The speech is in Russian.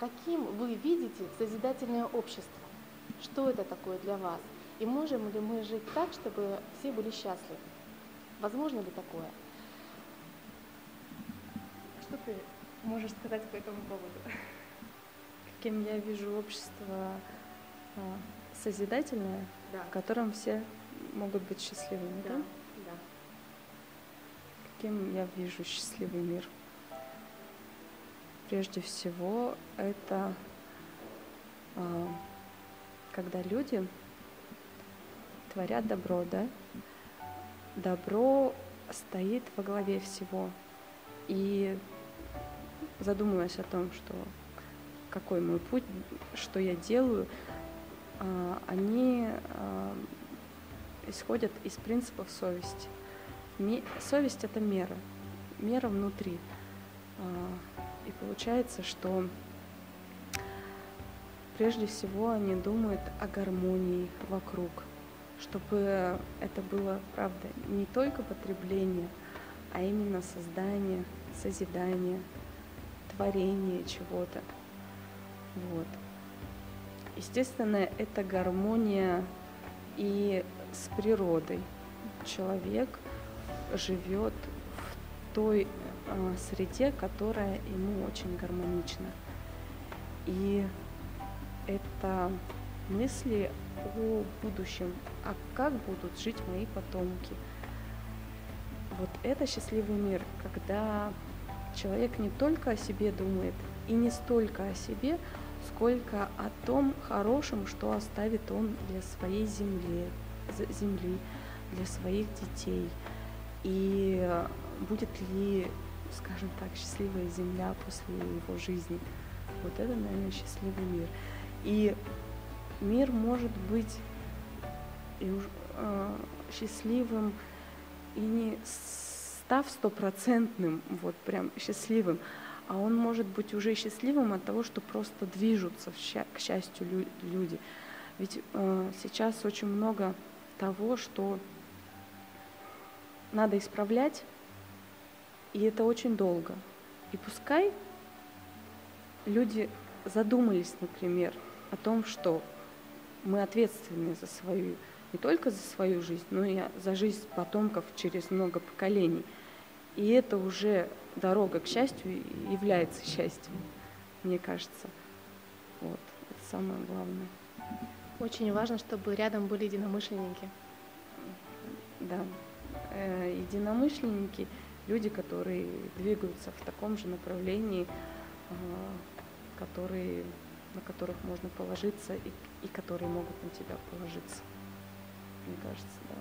каким вы видите созидательное общество? Что это такое для вас? И можем ли мы жить так, чтобы все были счастливы? Возможно ли такое? Что ты можешь сказать по этому поводу? Каким я вижу общество а, созидательное, Да. в котором все могут быть счастливыми, да? да. Каким я вижу счастливый мир? Прежде всего, это а, когда люди творят добро, да? Добро стоит во главе всего. И задумываясь о том, что какой мой путь, что я делаю, а, они а, исходят из принципов совести. Совесть это мера, мера внутри. И получается, что прежде всего они думают о гармонии вокруг, чтобы это было, правда, не только потребление, а именно создание, созидание, творение чего-то. Вот. Естественно, это гармония и с природой. Человек живет в той среде, которая ему очень гармонична. И это мысли о будущем, а как будут жить мои потомки. Вот это счастливый мир, когда человек не только о себе думает, и не столько о себе, сколько о том хорошем, что оставит он для своей земли, земли, для своих детей. И э, будет ли, скажем так, счастливая земля после его жизни. Вот это, наверное, счастливый мир. И мир может быть и э, счастливым и не став стопроцентным, вот прям счастливым, а он может быть уже счастливым от того, что просто движутся, к счастью, лю- люди. Ведь э, сейчас очень много того, что надо исправлять, и это очень долго. И пускай люди задумались, например, о том, что мы ответственны за свою, не только за свою жизнь, но и за жизнь потомков через много поколений. И это уже дорога к счастью является счастьем, мне кажется. Вот, это самое главное. Очень важно, чтобы рядом были единомышленники. Да. Э, Единомышленники, люди, которые двигаются в таком же направлении, э, которые, на которых можно положиться и, и которые могут на тебя положиться. Мне кажется, да.